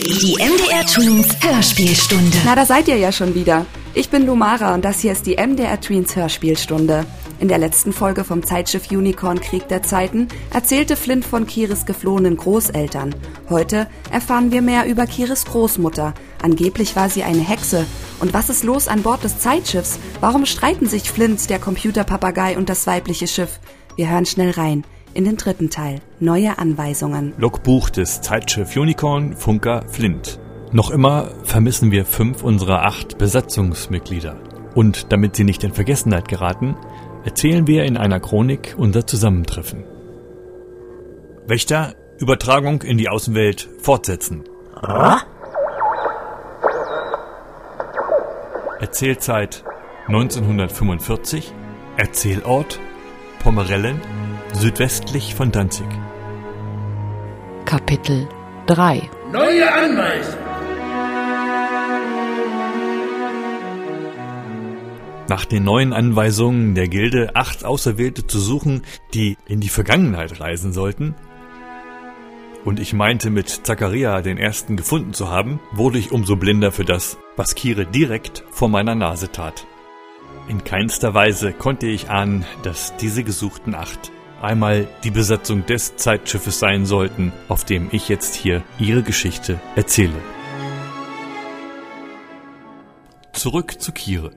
Die MDR Tweens Hörspielstunde. Na, da seid ihr ja schon wieder. Ich bin Lumara und das hier ist die MDR Tweens Hörspielstunde. In der letzten Folge vom Zeitschiff Unicorn Krieg der Zeiten erzählte Flint von Kiris geflohenen Großeltern. Heute erfahren wir mehr über Kiris Großmutter. Angeblich war sie eine Hexe. Und was ist los an Bord des Zeitschiffs? Warum streiten sich Flint, der Computerpapagei und das weibliche Schiff? Wir hören schnell rein in den dritten Teil. Neue Anweisungen. Logbuch des Zeitschiff Unicorn Funker Flint. Noch immer vermissen wir fünf unserer acht Besatzungsmitglieder. Und damit sie nicht in Vergessenheit geraten, erzählen wir in einer Chronik unser Zusammentreffen. Wächter, Übertragung in die Außenwelt fortsetzen. Erzählzeit 1945, Erzählort Pomerellen, südwestlich von Danzig. Kapitel 3 Neue Anweisung. Nach den neuen Anweisungen der Gilde, acht Auserwählte zu suchen, die in die Vergangenheit reisen sollten, und ich meinte mit Zacharia den ersten gefunden zu haben, wurde ich umso blinder für das, was Kire direkt vor meiner Nase tat. In keinster Weise konnte ich ahnen, dass diese gesuchten acht einmal die Besatzung des Zeitschiffes sein sollten, auf dem ich jetzt hier ihre Geschichte erzähle. Zurück zu Kire.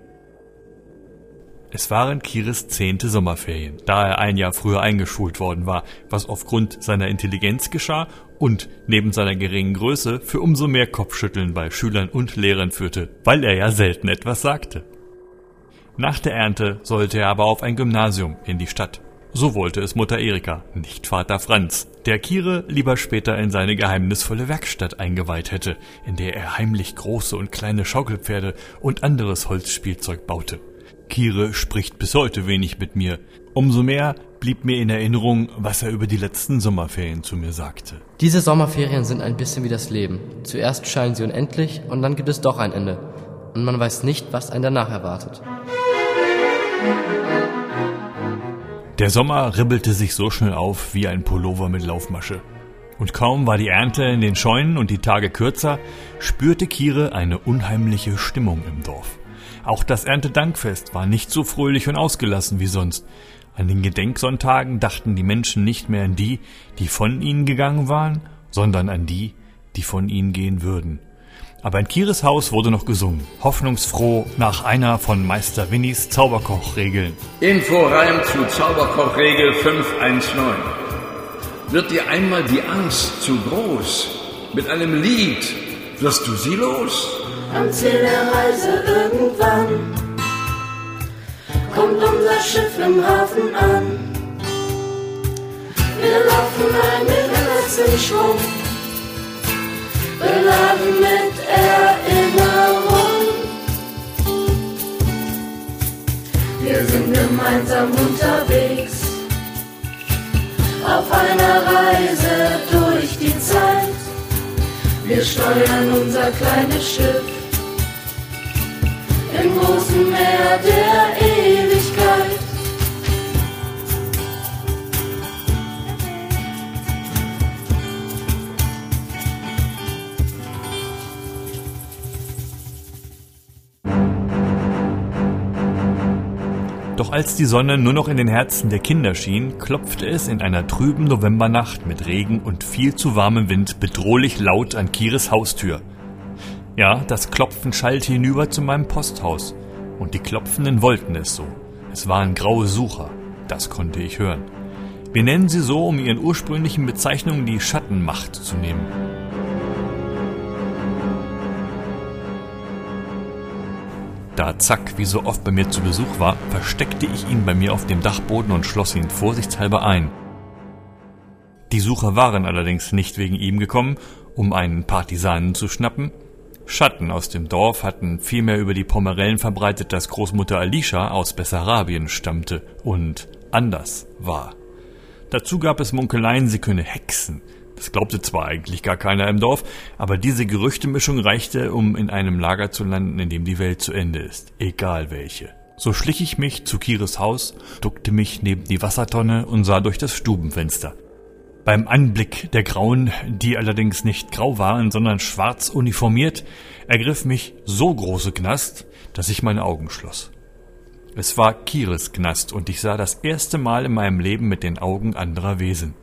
Es waren Kires zehnte Sommerferien, da er ein Jahr früher eingeschult worden war, was aufgrund seiner Intelligenz geschah und neben seiner geringen Größe für umso mehr Kopfschütteln bei Schülern und Lehrern führte, weil er ja selten etwas sagte. Nach der Ernte sollte er aber auf ein Gymnasium in die Stadt. So wollte es Mutter Erika, nicht Vater Franz, der Kire lieber später in seine geheimnisvolle Werkstatt eingeweiht hätte, in der er heimlich große und kleine Schaukelpferde und anderes Holzspielzeug baute. Kire spricht bis heute wenig mit mir. Umso mehr blieb mir in Erinnerung, was er über die letzten Sommerferien zu mir sagte. Diese Sommerferien sind ein bisschen wie das Leben. Zuerst scheinen sie unendlich und dann gibt es doch ein Ende. Und man weiß nicht, was einen danach erwartet. Der Sommer ribbelte sich so schnell auf wie ein Pullover mit Laufmasche. Und kaum war die Ernte in den Scheunen und die Tage kürzer, spürte Kire eine unheimliche Stimmung im Dorf. Auch das Erntedankfest war nicht so fröhlich und ausgelassen wie sonst. An den Gedenksonntagen dachten die Menschen nicht mehr an die, die von ihnen gegangen waren, sondern an die, die von ihnen gehen würden. Aber in Kires Haus wurde noch gesungen, hoffnungsfroh nach einer von Meister Winnies Zauberkochregeln. Inforeim zu Zauberkochregel 519. Wird dir einmal die Angst zu groß? Mit einem Lied wirst du sie los. Am Ziel der Reise irgendwann kommt unser Schiff im Hafen an. Wir laufen ein mit Schwung beladen mit Erinnerung. Wir sind gemeinsam unterwegs auf einer Reise durch die Zeit. Wir steuern unser kleines Schiff im großen Meer der Ewigkeit. Als die Sonne nur noch in den Herzen der Kinder schien, klopfte es in einer trüben Novembernacht mit Regen und viel zu warmem Wind bedrohlich laut an Kires Haustür. Ja, das Klopfen schallte hinüber zu meinem Posthaus. Und die Klopfenden wollten es so. Es waren graue Sucher. Das konnte ich hören. Wir nennen sie so, um ihren ursprünglichen Bezeichnungen die Schattenmacht zu nehmen. Da Zack wie so oft bei mir zu Besuch war, versteckte ich ihn bei mir auf dem Dachboden und schloss ihn vorsichtshalber ein. Die Sucher waren allerdings nicht wegen ihm gekommen, um einen Partisanen zu schnappen. Schatten aus dem Dorf hatten vielmehr über die Pomerellen verbreitet, dass Großmutter Alicia aus Bessarabien stammte und anders war. Dazu gab es Munkeleien, sie könne hexen, das glaubte zwar eigentlich gar keiner im Dorf, aber diese Gerüchtemischung reichte, um in einem Lager zu landen, in dem die Welt zu Ende ist, egal welche. So schlich ich mich zu Kires Haus, duckte mich neben die Wassertonne und sah durch das Stubenfenster. Beim Anblick der Grauen, die allerdings nicht grau waren, sondern schwarz uniformiert, ergriff mich so große Gnast, dass ich meine Augen schloss. Es war Kiris Gnast und ich sah das erste Mal in meinem Leben mit den Augen anderer Wesen.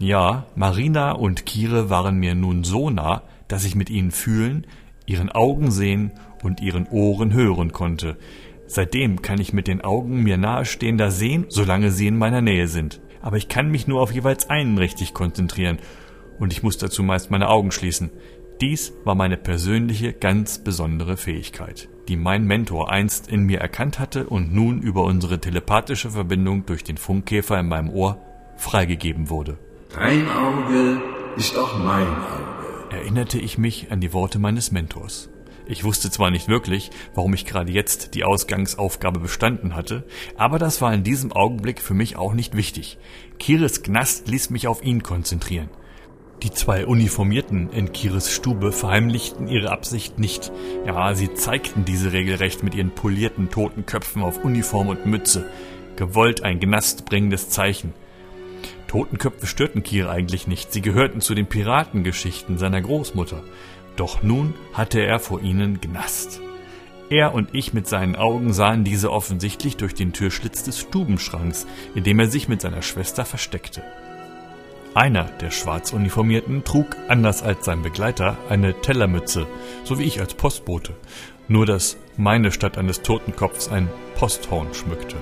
Ja, Marina und Kire waren mir nun so nah, dass ich mit ihnen fühlen, ihren Augen sehen und ihren Ohren hören konnte. Seitdem kann ich mit den Augen mir nahestehender sehen, solange sie in meiner Nähe sind. Aber ich kann mich nur auf jeweils einen richtig konzentrieren. Und ich muss dazu meist meine Augen schließen. Dies war meine persönliche, ganz besondere Fähigkeit, die mein Mentor einst in mir erkannt hatte und nun über unsere telepathische Verbindung durch den Funkkäfer in meinem Ohr freigegeben wurde. Dein Auge ist auch mein Auge. Erinnerte ich mich an die Worte meines Mentors. Ich wusste zwar nicht wirklich, warum ich gerade jetzt die Ausgangsaufgabe bestanden hatte, aber das war in diesem Augenblick für mich auch nicht wichtig. Kiris Gnast ließ mich auf ihn konzentrieren. Die zwei Uniformierten in Kiris Stube verheimlichten ihre Absicht nicht. Ja, sie zeigten diese regelrecht mit ihren polierten toten Köpfen auf Uniform und Mütze. Gewollt ein gnastbringendes Zeichen. Totenköpfe störten Kir eigentlich nicht, sie gehörten zu den Piratengeschichten seiner Großmutter. Doch nun hatte er vor ihnen Gnast. Er und ich mit seinen Augen sahen diese offensichtlich durch den Türschlitz des Stubenschranks, in dem er sich mit seiner Schwester versteckte. Einer der Schwarzuniformierten trug, anders als sein Begleiter, eine Tellermütze, so wie ich als Postbote, nur dass meine statt eines Totenkopfs ein Posthorn schmückte.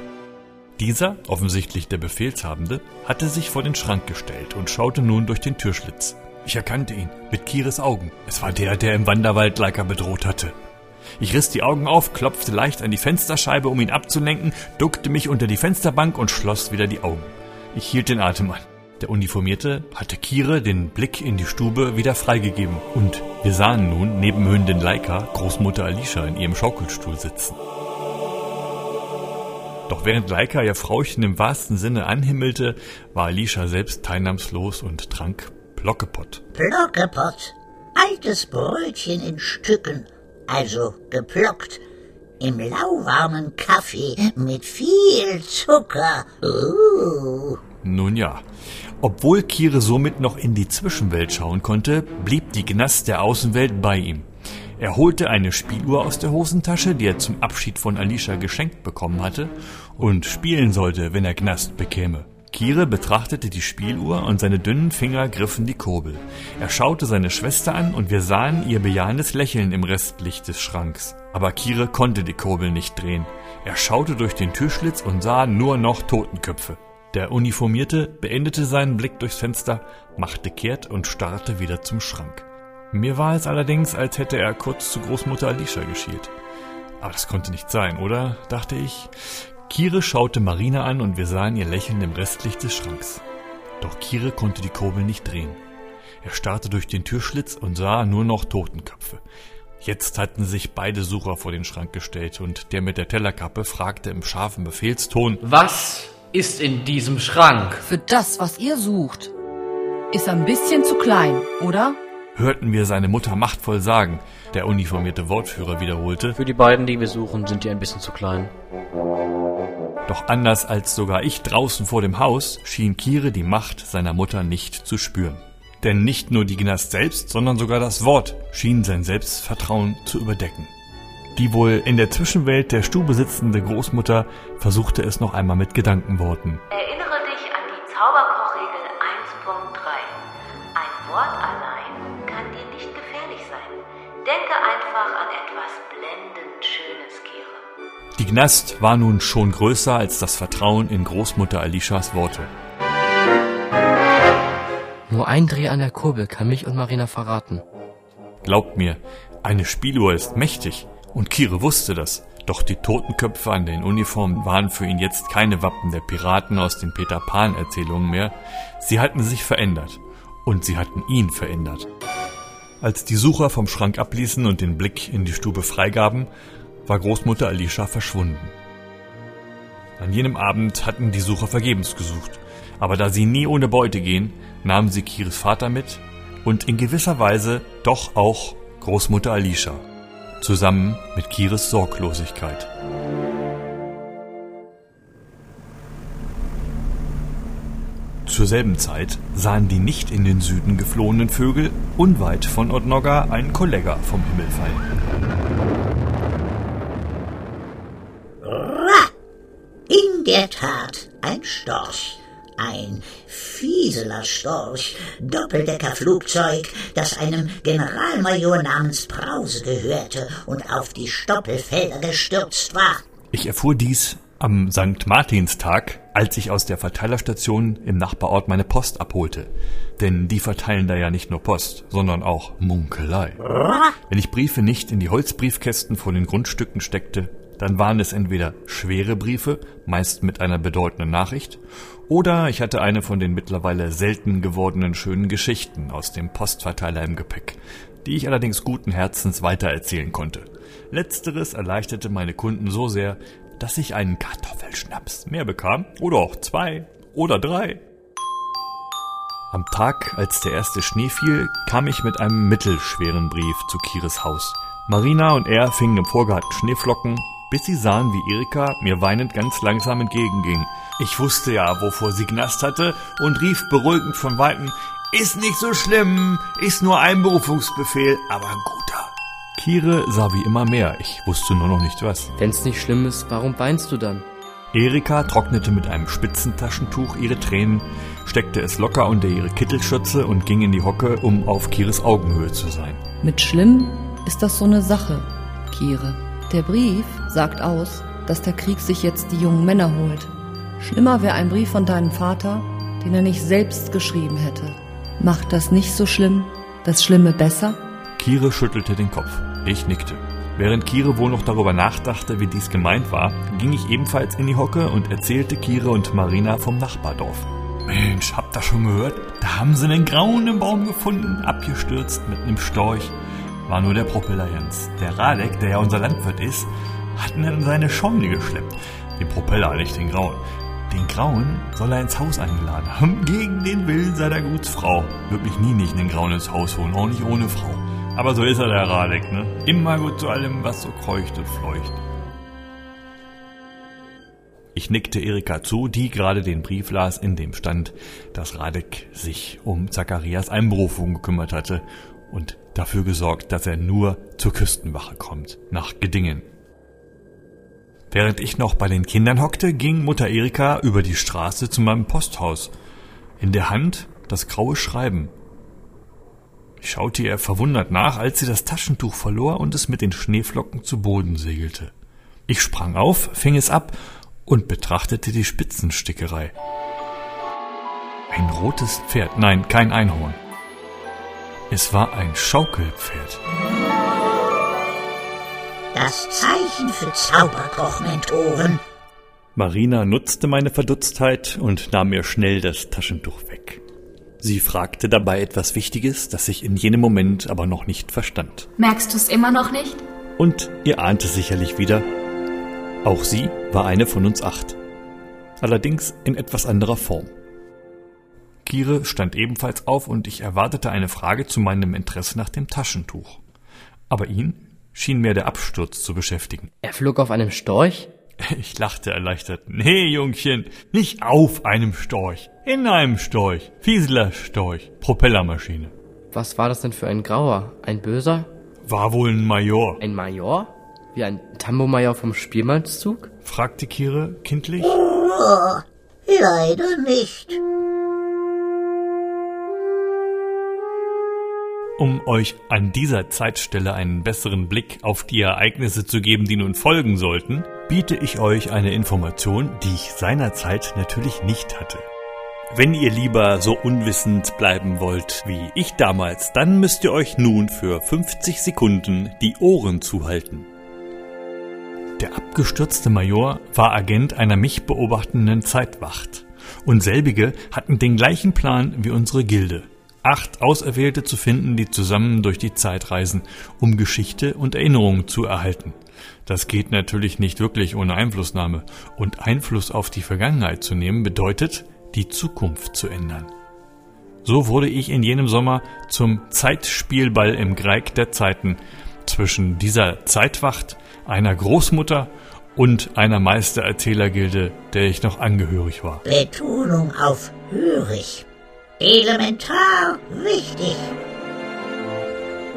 Dieser, offensichtlich der Befehlshabende, hatte sich vor den Schrank gestellt und schaute nun durch den Türschlitz. Ich erkannte ihn, mit Kires Augen. Es war der, der im Wanderwald Leica bedroht hatte. Ich riss die Augen auf, klopfte leicht an die Fensterscheibe, um ihn abzulenken, duckte mich unter die Fensterbank und schloss wieder die Augen. Ich hielt den Atem an. Der Uniformierte hatte Kire den Blick in die Stube wieder freigegeben und wir sahen nun neben Hündin Leica Großmutter Alicia in ihrem Schaukelstuhl sitzen. Doch während Leica ihr Frauchen im wahrsten Sinne anhimmelte, war Alicia selbst teilnahmslos und trank Plockepott. Plockepott. Altes Brötchen in Stücken, also geplockt. Im lauwarmen Kaffee mit viel Zucker. Uh. Nun ja. Obwohl Kire somit noch in die Zwischenwelt schauen konnte, blieb die Gnast der Außenwelt bei ihm. Er holte eine Spieluhr aus der Hosentasche, die er zum Abschied von Alicia geschenkt bekommen hatte, und spielen sollte, wenn er Gnast bekäme. Kire betrachtete die Spieluhr und seine dünnen Finger griffen die Kurbel. Er schaute seine Schwester an und wir sahen ihr bejahendes Lächeln im Restlicht des Schranks. Aber Kire konnte die Kurbel nicht drehen. Er schaute durch den Türschlitz und sah nur noch Totenköpfe. Der Uniformierte beendete seinen Blick durchs Fenster, machte kehrt und starrte wieder zum Schrank. Mir war es allerdings, als hätte er kurz zu Großmutter Alicia geschielt. Aber das konnte nicht sein, oder? dachte ich. Kire schaute Marina an und wir sahen ihr Lächeln im Restlicht des Schranks. Doch Kire konnte die Kurbel nicht drehen. Er starrte durch den Türschlitz und sah nur noch Totenköpfe. Jetzt hatten sich beide Sucher vor den Schrank gestellt und der mit der Tellerkappe fragte im scharfen Befehlston Was ist in diesem Schrank? Für das, was ihr sucht, ist ein bisschen zu klein, oder? Hörten wir seine Mutter machtvoll sagen. Der uniformierte Wortführer wiederholte. Für die beiden, die wir suchen, sind die ein bisschen zu klein. Doch anders als sogar ich draußen vor dem Haus schien Kire die Macht seiner Mutter nicht zu spüren. Denn nicht nur die Gnast selbst, sondern sogar das Wort schien sein Selbstvertrauen zu überdecken. Die wohl in der Zwischenwelt der Stube sitzende Großmutter versuchte es noch einmal mit Gedankenworten. Erinnere dich an die Zauberkochregel einfach an etwas blendend Schönes, Kire. Die Gnast war nun schon größer als das Vertrauen in Großmutter Alishas Worte. Nur ein Dreh an der Kurbel kann mich und Marina verraten. Glaubt mir, eine Spieluhr ist mächtig und Kire wusste das. Doch die Totenköpfe an den Uniformen waren für ihn jetzt keine Wappen der Piraten aus den Peter Pan Erzählungen mehr. Sie hatten sich verändert. Und sie hatten ihn verändert. Als die Sucher vom Schrank abließen und den Blick in die Stube freigaben, war Großmutter Alicia verschwunden. An jenem Abend hatten die Sucher vergebens gesucht, aber da sie nie ohne Beute gehen, nahmen sie Kires Vater mit und in gewisser Weise doch auch Großmutter Alicia, zusammen mit Kires Sorglosigkeit. Zur selben Zeit sahen die nicht in den Süden geflohenen Vögel unweit von Odnogga einen Kollega vom Himmel fallen. In der Tat ein Storch. Ein fieseler Storch, Doppeldeckerflugzeug, das einem Generalmajor namens Brause gehörte und auf die Stoppelfelder gestürzt war. Ich erfuhr dies am St. Martinstag, als ich aus der Verteilerstation im Nachbarort meine Post abholte. Denn die verteilen da ja nicht nur Post, sondern auch Munkelei. Wenn ich Briefe nicht in die Holzbriefkästen vor den Grundstücken steckte, dann waren es entweder schwere Briefe, meist mit einer bedeutenden Nachricht, oder ich hatte eine von den mittlerweile selten gewordenen schönen Geschichten aus dem Postverteiler im Gepäck, die ich allerdings guten Herzens weitererzählen konnte. Letzteres erleichterte meine Kunden so sehr, dass ich einen Kartoffelschnaps mehr bekam, oder auch zwei oder drei. Am Tag, als der erste Schnee fiel, kam ich mit einem mittelschweren Brief zu Kires Haus. Marina und er fingen im Vorgarten Schneeflocken, bis sie sahen, wie Erika mir weinend ganz langsam entgegenging. Ich wusste ja, wovor sie Gnast hatte und rief beruhigend von Weitem, ist nicht so schlimm, ist nur ein Berufungsbefehl, aber guter. Kire sah wie immer mehr, ich wusste nur noch nicht was. Wenn's nicht schlimm ist, warum weinst du dann? Erika trocknete mit einem Spitzentaschentuch ihre Tränen, steckte es locker unter ihre Kittelschürze und ging in die Hocke, um auf Kires Augenhöhe zu sein. Mit schlimm ist das so eine Sache, Kire. Der Brief sagt aus, dass der Krieg sich jetzt die jungen Männer holt. Schlimmer wäre ein Brief von deinem Vater, den er nicht selbst geschrieben hätte. Macht das nicht so schlimm, das Schlimme besser? Kire schüttelte den Kopf. Ich nickte. Während Kire wohl noch darüber nachdachte, wie dies gemeint war, ging ich ebenfalls in die Hocke und erzählte Kire und Marina vom Nachbardorf. Mensch, habt ihr schon gehört? Da haben sie einen Grauen im Baum gefunden, abgestürzt mit einem Storch. War nur der Propeller Jens. Der Radek, der ja unser Landwirt ist, hat ihn in seine Scheune geschleppt. Den Propeller, nicht den Grauen. Den Grauen soll er ins Haus eingeladen haben, gegen den Willen seiner Gutsfrau. Wirklich nie nicht einen Grauen ins Haus holen, auch nicht ohne Frau. Aber so ist er, der Radek, ne? Immer gut zu allem, was so kreucht und fleucht. Ich nickte Erika zu, die gerade den Brief las, in dem stand, dass Radek sich um Zacharias Einberufung gekümmert hatte und dafür gesorgt, dass er nur zur Küstenwache kommt, nach Gedingen. Während ich noch bei den Kindern hockte, ging Mutter Erika über die Straße zu meinem Posthaus. In der Hand das graue Schreiben. Ich schaute ihr verwundert nach, als sie das Taschentuch verlor und es mit den Schneeflocken zu Boden segelte. Ich sprang auf, fing es ab und betrachtete die Spitzenstickerei. Ein rotes Pferd, nein, kein Einhorn. Es war ein Schaukelpferd. Das Zeichen für Zauberkochmentoren. Marina nutzte meine Verdutztheit und nahm mir schnell das Taschentuch weg. Sie fragte dabei etwas Wichtiges, das ich in jenem Moment aber noch nicht verstand. Merkst du es immer noch nicht? Und ihr ahnte sicherlich wieder, auch sie war eine von uns acht. Allerdings in etwas anderer Form. Kire stand ebenfalls auf und ich erwartete eine Frage zu meinem Interesse nach dem Taschentuch. Aber ihn schien mehr der Absturz zu beschäftigen. Er flog auf einem Storch? Ich lachte erleichtert. Nee, Jungchen, nicht auf einem Storch, in einem Storch. Fieseler Storch, Propellermaschine. Was war das denn für ein Grauer? Ein Böser? War wohl ein Major. Ein Major? Wie ein Tambo-Major vom Spielmannszug? fragte Kire kindlich. Oh, leider nicht. Um euch an dieser Zeitstelle einen besseren Blick auf die Ereignisse zu geben, die nun folgen sollten, biete ich euch eine Information, die ich seinerzeit natürlich nicht hatte. Wenn ihr lieber so unwissend bleiben wollt wie ich damals, dann müsst ihr euch nun für 50 Sekunden die Ohren zuhalten. Der abgestürzte Major war Agent einer mich beobachtenden Zeitwacht und selbige hatten den gleichen Plan wie unsere Gilde acht Auserwählte zu finden, die zusammen durch die Zeit reisen, um Geschichte und Erinnerungen zu erhalten. Das geht natürlich nicht wirklich ohne Einflussnahme. Und Einfluss auf die Vergangenheit zu nehmen bedeutet, die Zukunft zu ändern. So wurde ich in jenem Sommer zum Zeitspielball im Greig der Zeiten zwischen dieser Zeitwacht, einer Großmutter und einer Meistererzählergilde, der ich noch angehörig war. Betonung auf hörig. Elementar wichtig.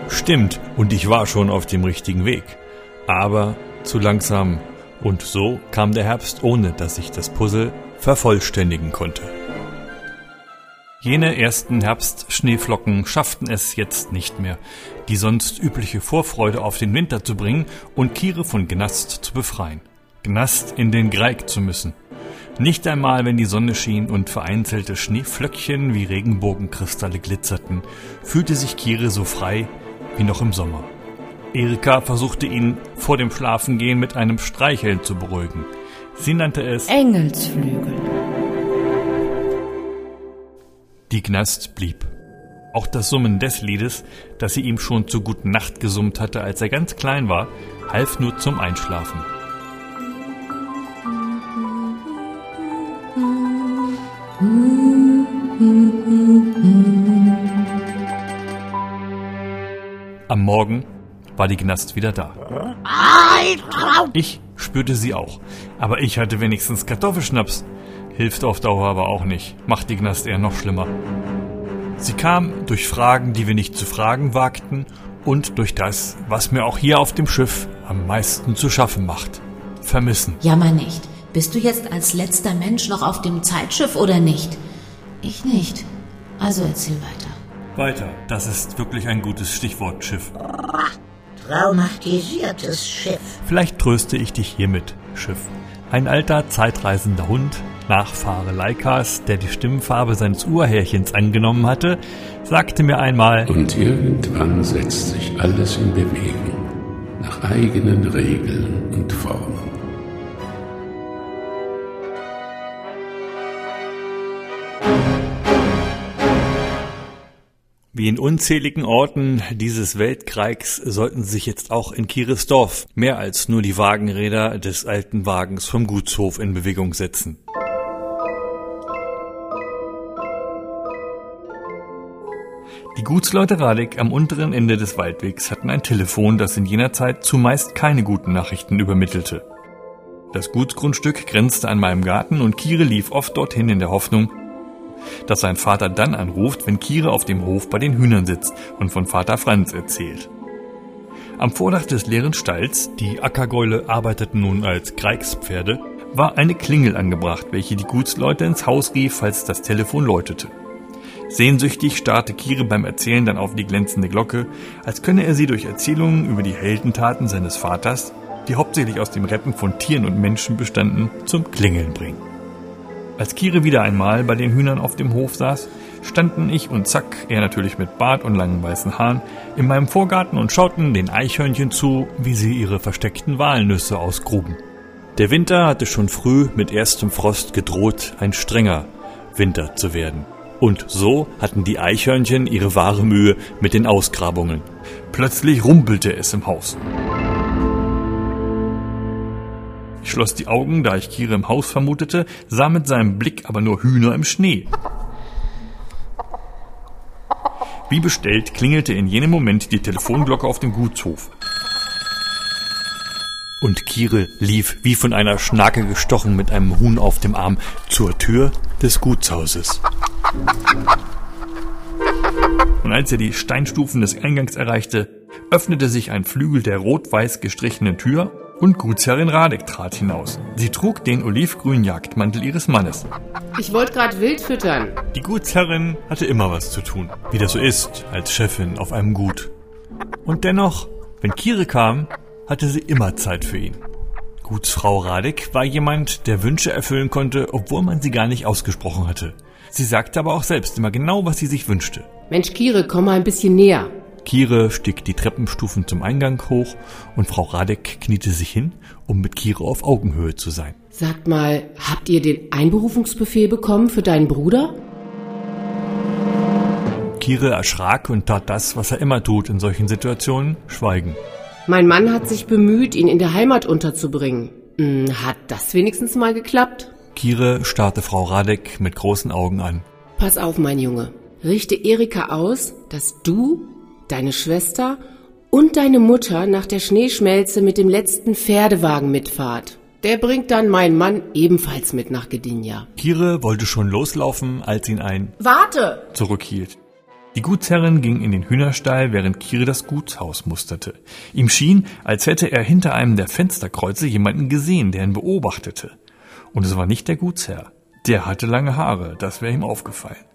Stimmt, und ich war schon auf dem richtigen Weg. Aber zu langsam. Und so kam der Herbst, ohne dass ich das Puzzle vervollständigen konnte. Jene ersten Herbstschneeflocken schafften es jetzt nicht mehr, die sonst übliche Vorfreude auf den Winter zu bringen und Kire von Gnast zu befreien. Gnast in den Greig zu müssen. Nicht einmal, wenn die Sonne schien und vereinzelte Schneeflöckchen wie Regenbogenkristalle glitzerten, fühlte sich Kire so frei wie noch im Sommer. Erika versuchte ihn vor dem Schlafengehen mit einem Streicheln zu beruhigen. Sie nannte es Engelsflügel. Die Gnast blieb. Auch das Summen des Liedes, das sie ihm schon zur guten Nacht gesummt hatte, als er ganz klein war, half nur zum Einschlafen. Am Morgen war die Gnast wieder da. Ich spürte sie auch, aber ich hatte wenigstens Kartoffelschnaps. Hilft auf Dauer aber auch nicht, macht die Gnast eher noch schlimmer. Sie kam durch Fragen, die wir nicht zu fragen wagten, und durch das, was mir auch hier auf dem Schiff am meisten zu schaffen macht. Vermissen. Jammer nicht. Bist du jetzt als letzter Mensch noch auf dem Zeitschiff oder nicht? Ich nicht. Also erzähl weiter. Weiter. Das ist wirklich ein gutes Stichwort, Schiff. Traumatisiertes Schiff. Vielleicht tröste ich dich hiermit, Schiff. Ein alter, zeitreisender Hund, Nachfahre Leikas, der die Stimmfarbe seines Urhärchens angenommen hatte, sagte mir einmal, Und irgendwann setzt sich alles in Bewegung, nach eigenen Regeln und Formen. Wie in unzähligen Orten dieses Weltkreigs sollten sich jetzt auch in Kieresdorf mehr als nur die Wagenräder des alten Wagens vom Gutshof in Bewegung setzen. Die Gutsleute Radek am unteren Ende des Waldwegs hatten ein Telefon, das in jener Zeit zumeist keine guten Nachrichten übermittelte. Das Gutsgrundstück grenzte an meinem Garten und Kire lief oft dorthin in der Hoffnung, dass sein Vater dann anruft, wenn Kire auf dem Hof bei den Hühnern sitzt und von Vater Franz erzählt. Am Vordach des leeren Stalls, die Ackergäule arbeiteten nun als Kreigspferde, war eine Klingel angebracht, welche die Gutsleute ins Haus rief, falls das Telefon läutete. Sehnsüchtig starrte Kire beim Erzählen dann auf die glänzende Glocke, als könne er sie durch Erzählungen über die Heldentaten seines Vaters, die hauptsächlich aus dem Retten von Tieren und Menschen bestanden, zum Klingeln bringen. Als Kire wieder einmal bei den Hühnern auf dem Hof saß, standen ich und Zack, er natürlich mit Bart und langen weißen Haaren, in meinem Vorgarten und schauten den Eichhörnchen zu, wie sie ihre versteckten Walnüsse ausgruben. Der Winter hatte schon früh mit erstem Frost gedroht, ein strenger Winter zu werden. Und so hatten die Eichhörnchen ihre wahre Mühe mit den Ausgrabungen. Plötzlich rumpelte es im Haus. Schloss die Augen, da ich Kire im Haus vermutete, sah mit seinem Blick aber nur Hühner im Schnee. Wie bestellt klingelte in jenem Moment die Telefonglocke auf dem Gutshof. Und Kire lief wie von einer Schnake gestochen mit einem Huhn auf dem Arm zur Tür des Gutshauses. Und als er die Steinstufen des Eingangs erreichte, öffnete sich ein Flügel der rot-weiß gestrichenen Tür und Gutsherrin Radek trat hinaus. Sie trug den olivgrünen Jagdmantel ihres Mannes. Ich wollte gerade wild füttern. Die Gutsherrin hatte immer was zu tun, wie das so ist als Chefin auf einem Gut. Und dennoch, wenn Kire kam, hatte sie immer Zeit für ihn. Gutsfrau Radek war jemand, der Wünsche erfüllen konnte, obwohl man sie gar nicht ausgesprochen hatte. Sie sagte aber auch selbst immer genau, was sie sich wünschte. Mensch, Kire, komm mal ein bisschen näher. Kire stieg die Treppenstufen zum Eingang hoch und Frau Radek kniete sich hin, um mit Kire auf Augenhöhe zu sein. Sagt mal, habt ihr den Einberufungsbefehl bekommen für deinen Bruder? Kire erschrak und tat das, was er immer tut in solchen Situationen, schweigen. Mein Mann hat sich bemüht, ihn in der Heimat unterzubringen. Hm, hat das wenigstens mal geklappt? Kire starrte Frau Radek mit großen Augen an. Pass auf, mein Junge. Richte Erika aus, dass du, deine Schwester und deine Mutter nach der Schneeschmelze mit dem letzten Pferdewagen mitfahrt. Der bringt dann meinen Mann ebenfalls mit nach Gdynia. Kire wollte schon loslaufen, als ihn ein Warte! zurückhielt. Die Gutsherrin ging in den Hühnerstall, während Kire das Gutshaus musterte. Ihm schien, als hätte er hinter einem der Fensterkreuze jemanden gesehen, der ihn beobachtete. Und es war nicht der Gutsherr. Der hatte lange Haare, das wäre ihm aufgefallen.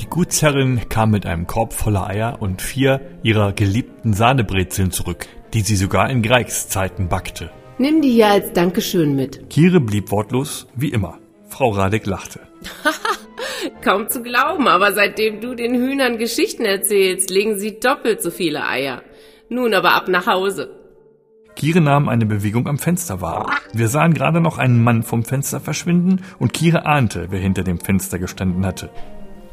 Die Gutsherrin kam mit einem Korb voller Eier und vier ihrer geliebten Sahnebrezeln zurück, die sie sogar in Greigs Zeiten backte. Nimm die hier als Dankeschön mit. Kire blieb wortlos, wie immer. Frau Radek lachte. Kaum zu glauben, aber seitdem du den Hühnern Geschichten erzählst, legen sie doppelt so viele Eier. Nun aber ab nach Hause. Kire nahm eine Bewegung am Fenster wahr. Wir sahen gerade noch einen Mann vom Fenster verschwinden und Kire ahnte, wer hinter dem Fenster gestanden hatte.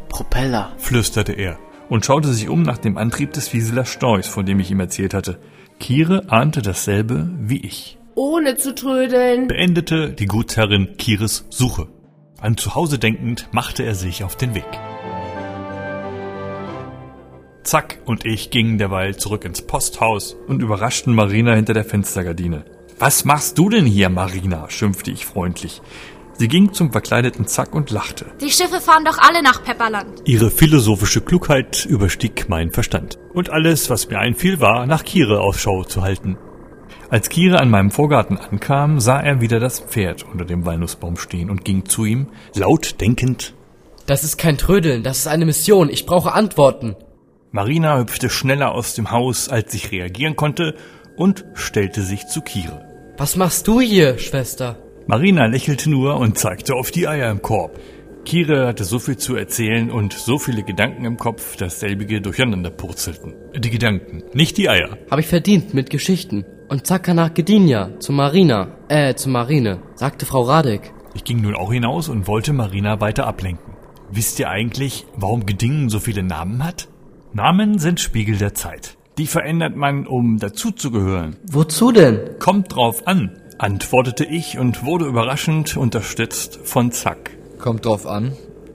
Propeller, flüsterte er und schaute sich um nach dem Antrieb des Wieseler Storchs, von dem ich ihm erzählt hatte. Kire ahnte dasselbe wie ich. Ohne zu trödeln. Beendete die Gutsherrin Kires Suche. An Zuhause denkend machte er sich auf den Weg. Zack und ich gingen derweil zurück ins Posthaus und überraschten Marina hinter der Fenstergardine. Was machst du denn hier, Marina? schimpfte ich freundlich. Sie ging zum verkleideten Zack und lachte. Die Schiffe fahren doch alle nach Pepperland. Ihre philosophische Klugheit überstieg meinen Verstand. Und alles, was mir einfiel, war, nach Kire Ausschau zu halten. Als Kire an meinem Vorgarten ankam, sah er wieder das Pferd unter dem Walnussbaum stehen und ging zu ihm, laut denkend. Das ist kein Trödeln, das ist eine Mission. Ich brauche Antworten. Marina hüpfte schneller aus dem Haus, als ich reagieren konnte, und stellte sich zu Kire. Was machst du hier, Schwester? Marina lächelte nur und zeigte auf die Eier im Korb. Kire hatte so viel zu erzählen und so viele Gedanken im Kopf, dass selbige durcheinander purzelten. Die Gedanken, nicht die Eier. Hab ich verdient mit Geschichten. Und zacka nach Gdynia, zu Marina, äh, zu Marine, sagte Frau Radek. Ich ging nun auch hinaus und wollte Marina weiter ablenken. Wisst ihr eigentlich, warum Gedingen so viele Namen hat? Namen sind Spiegel der Zeit. Die verändert man, um dazuzugehören. Wozu denn? Kommt drauf an, antwortete ich und wurde überraschend unterstützt von Zack. Kommt drauf an,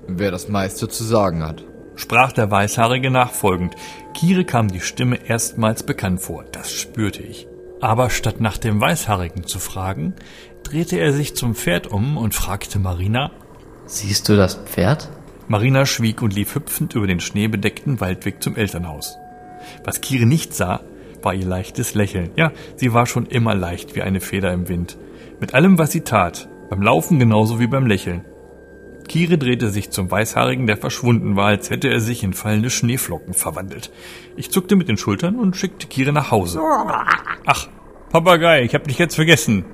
wer das meiste zu sagen hat. Sprach der Weißhaarige nachfolgend. Kire kam die Stimme erstmals bekannt vor, das spürte ich. Aber statt nach dem Weißhaarigen zu fragen, drehte er sich zum Pferd um und fragte Marina, Siehst du das Pferd? Marina schwieg und lief hüpfend über den schneebedeckten Waldweg zum Elternhaus. Was Kire nicht sah, war ihr leichtes Lächeln. Ja, sie war schon immer leicht wie eine Feder im Wind. Mit allem, was sie tat, beim Laufen genauso wie beim Lächeln. Kire drehte sich zum Weißhaarigen, der verschwunden war, als hätte er sich in fallende Schneeflocken verwandelt. Ich zuckte mit den Schultern und schickte Kire nach Hause. Ach, Papagei, ich hab dich jetzt vergessen.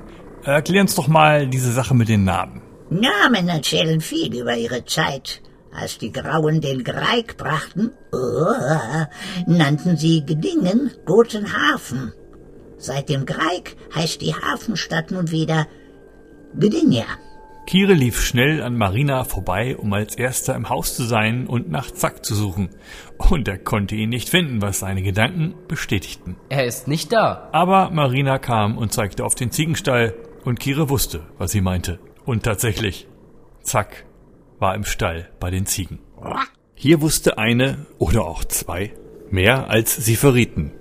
Erklär uns doch mal diese Sache mit den Namen. Namen erzählen viel über ihre Zeit. Als die Grauen den Greig brachten, oh, nannten sie Gedingen Guten Hafen. Seit dem Greig heißt die Hafenstadt nun wieder Gdynia. Kire lief schnell an Marina vorbei, um als erster im Haus zu sein und nach Zack zu suchen. Und er konnte ihn nicht finden, was seine Gedanken bestätigten. Er ist nicht da. Aber Marina kam und zeigte auf den Ziegenstall, und Kire wusste, was sie meinte. Und tatsächlich, Zack war im Stall bei den Ziegen. Hier wusste eine oder auch zwei mehr, als sie verrieten.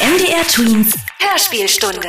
MDR Twins Hörspielstunde.